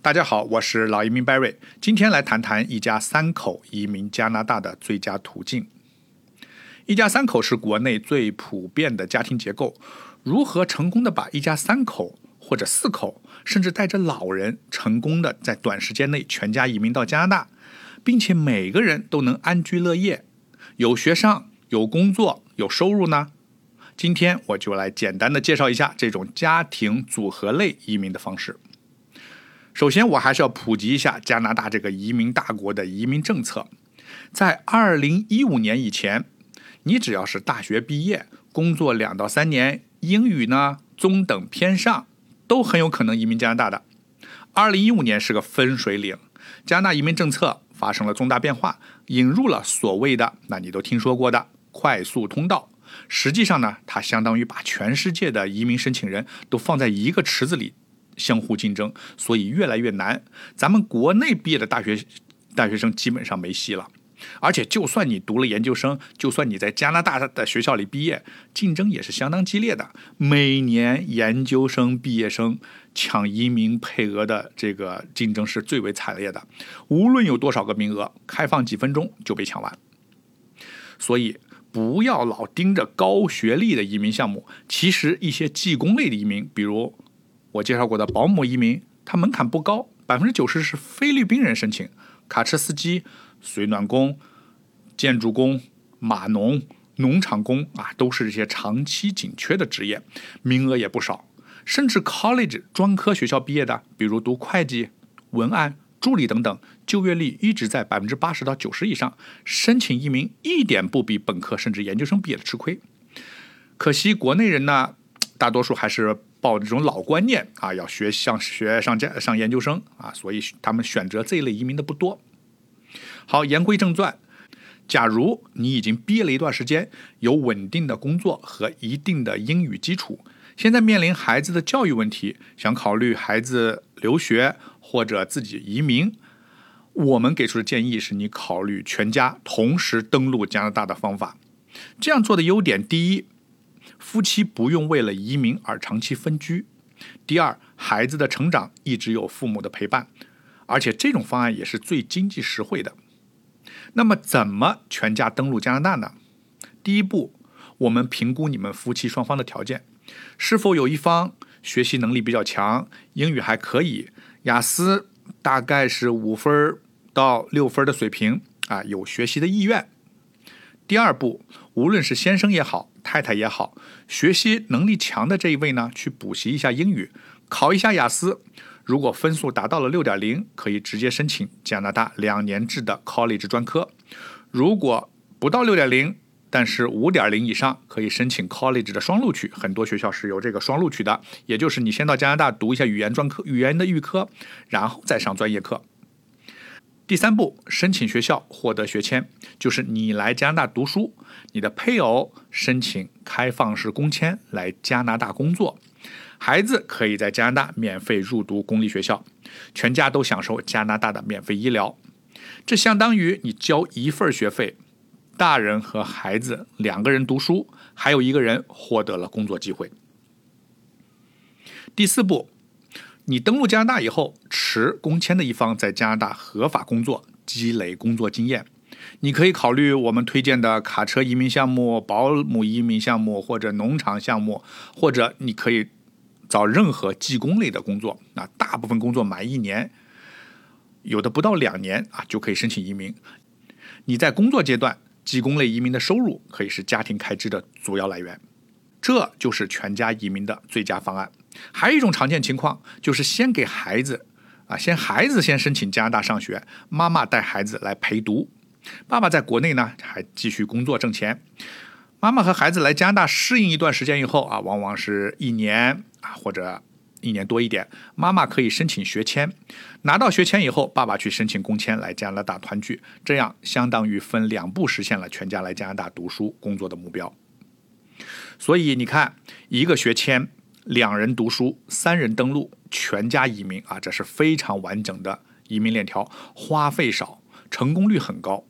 大家好，我是老移民 Barry，今天来谈谈一家三口移民加拿大的最佳途径。一家三口是国内最普遍的家庭结构，如何成功的把一家三口或者四口，甚至带着老人，成功的在短时间内全家移民到加拿大，并且每个人都能安居乐业，有学上，有工作，有收入呢？今天我就来简单的介绍一下这种家庭组合类移民的方式。首先，我还是要普及一下加拿大这个移民大国的移民政策。在二零一五年以前，你只要是大学毕业，工作两到三年，英语呢中等偏上，都很有可能移民加拿大的。二零一五年是个分水岭，加拿大移民政策发生了重大变化，引入了所谓的“那你都听说过的快速通道”。实际上呢，它相当于把全世界的移民申请人都放在一个池子里。相互竞争，所以越来越难。咱们国内毕业的大学大学生基本上没戏了。而且，就算你读了研究生，就算你在加拿大的学校里毕业，竞争也是相当激烈的。每年研究生毕业生抢移民配额的这个竞争是最为惨烈的。无论有多少个名额，开放几分钟就被抢完。所以，不要老盯着高学历的移民项目。其实，一些技工类的移民，比如。我介绍过的保姆移民，它门槛不高，百分之九十是菲律宾人申请。卡车司机、水暖工、建筑工、码农、农场工啊，都是这些长期紧缺的职业，名额也不少。甚至 college 专科学校毕业的，比如读会计、文案、助理等等，就业率一直在百分之八十到九十以上，申请移民一点不比本科甚至研究生毕业的吃亏。可惜国内人呢，大多数还是。抱这种老观念啊，要学上学上加上研究生啊，所以他们选择这一类移民的不多。好，言归正传，假如你已经毕业了一段时间，有稳定的工作和一定的英语基础，现在面临孩子的教育问题，想考虑孩子留学或者自己移民，我们给出的建议是你考虑全家同时登陆加拿大的方法。这样做的优点，第一。夫妻不用为了移民而长期分居。第二，孩子的成长一直有父母的陪伴，而且这种方案也是最经济实惠的。那么，怎么全家登陆加拿大呢？第一步，我们评估你们夫妻双方的条件，是否有一方学习能力比较强，英语还可以，雅思大概是五分到六分的水平啊，有学习的意愿。第二步，无论是先生也好。太太也好，学习能力强的这一位呢，去补习一下英语，考一下雅思。如果分数达到了六点零，可以直接申请加拿大两年制的 college 专科。如果不到六点零，但是五点零以上，可以申请 college 的双录取。很多学校是有这个双录取的，也就是你先到加拿大读一下语言专科、语言的预科，然后再上专业课。第三步，申请学校获得学签，就是你来加拿大读书，你的配偶申请开放式工签来加拿大工作，孩子可以在加拿大免费入读公立学校，全家都享受加拿大的免费医疗。这相当于你交一份学费，大人和孩子两个人读书，还有一个人获得了工作机会。第四步。你登陆加拿大以后，持工签的一方在加拿大合法工作，积累工作经验。你可以考虑我们推荐的卡车移民项目、保姆移民项目或者农场项目，或者你可以找任何技工类的工作。啊，大部分工作满一年，有的不到两年啊就可以申请移民。你在工作阶段，技工类移民的收入可以是家庭开支的主要来源。这就是全家移民的最佳方案。还有一种常见情况，就是先给孩子，啊，先孩子先申请加拿大上学，妈妈带孩子来陪读，爸爸在国内呢还继续工作挣钱。妈妈和孩子来加拿大适应一段时间以后啊，往往是一年啊或者一年多一点，妈妈可以申请学签，拿到学签以后，爸爸去申请工签来加拿大团聚，这样相当于分两步实现了全家来加拿大读书工作的目标。所以你看，一个学签。两人读书，三人登陆，全家移民啊，这是非常完整的移民链条，花费少，成功率很高。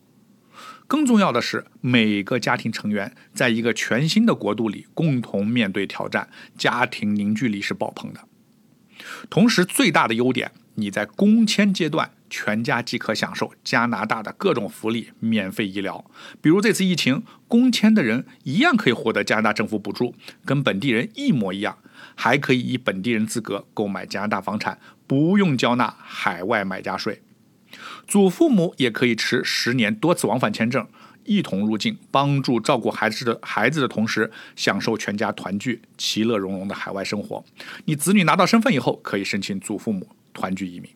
更重要的是，每个家庭成员在一个全新的国度里共同面对挑战，家庭凝聚力是爆棚的。同时，最大的优点，你在工签阶段，全家即可享受加拿大的各种福利，免费医疗。比如这次疫情，工签的人一样可以获得加拿大政府补助，跟本地人一模一样，还可以以本地人资格购买加拿大房产，不用交纳海外买家税。祖父母也可以持十年多次往返签证。一同入境，帮助照顾孩子的孩子的同时，享受全家团聚、其乐融融的海外生活。你子女拿到身份以后，可以申请祖父母团聚移民。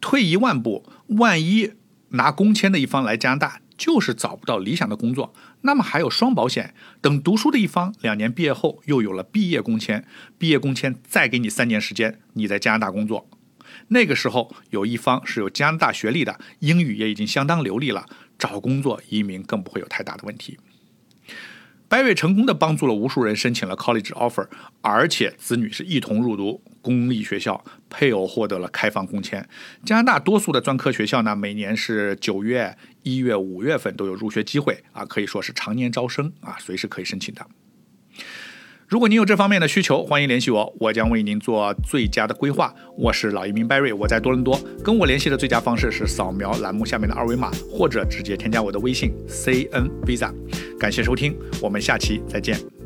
退一万步，万一拿工签的一方来加拿大就是找不到理想的工作，那么还有双保险。等读书的一方两年毕业后又有了毕业工签，毕业工签再给你三年时间，你在加拿大工作。那个时候有一方是有加拿大学历的，英语也已经相当流利了。找工作、移民更不会有太大的问题。Berry 成功的帮助了无数人申请了 college offer，而且子女是一同入读公立学校，配偶获得了开放工签。加拿大多数的专科学校呢，每年是九月、一月、五月份都有入学机会啊，可以说是常年招生啊，随时可以申请的。如果您有这方面的需求，欢迎联系我，我将为您做最佳的规划。我是老移民 Barry，我在多伦多，跟我联系的最佳方式是扫描栏目下面的二维码，或者直接添加我的微信 CN Visa。感谢收听，我们下期再见。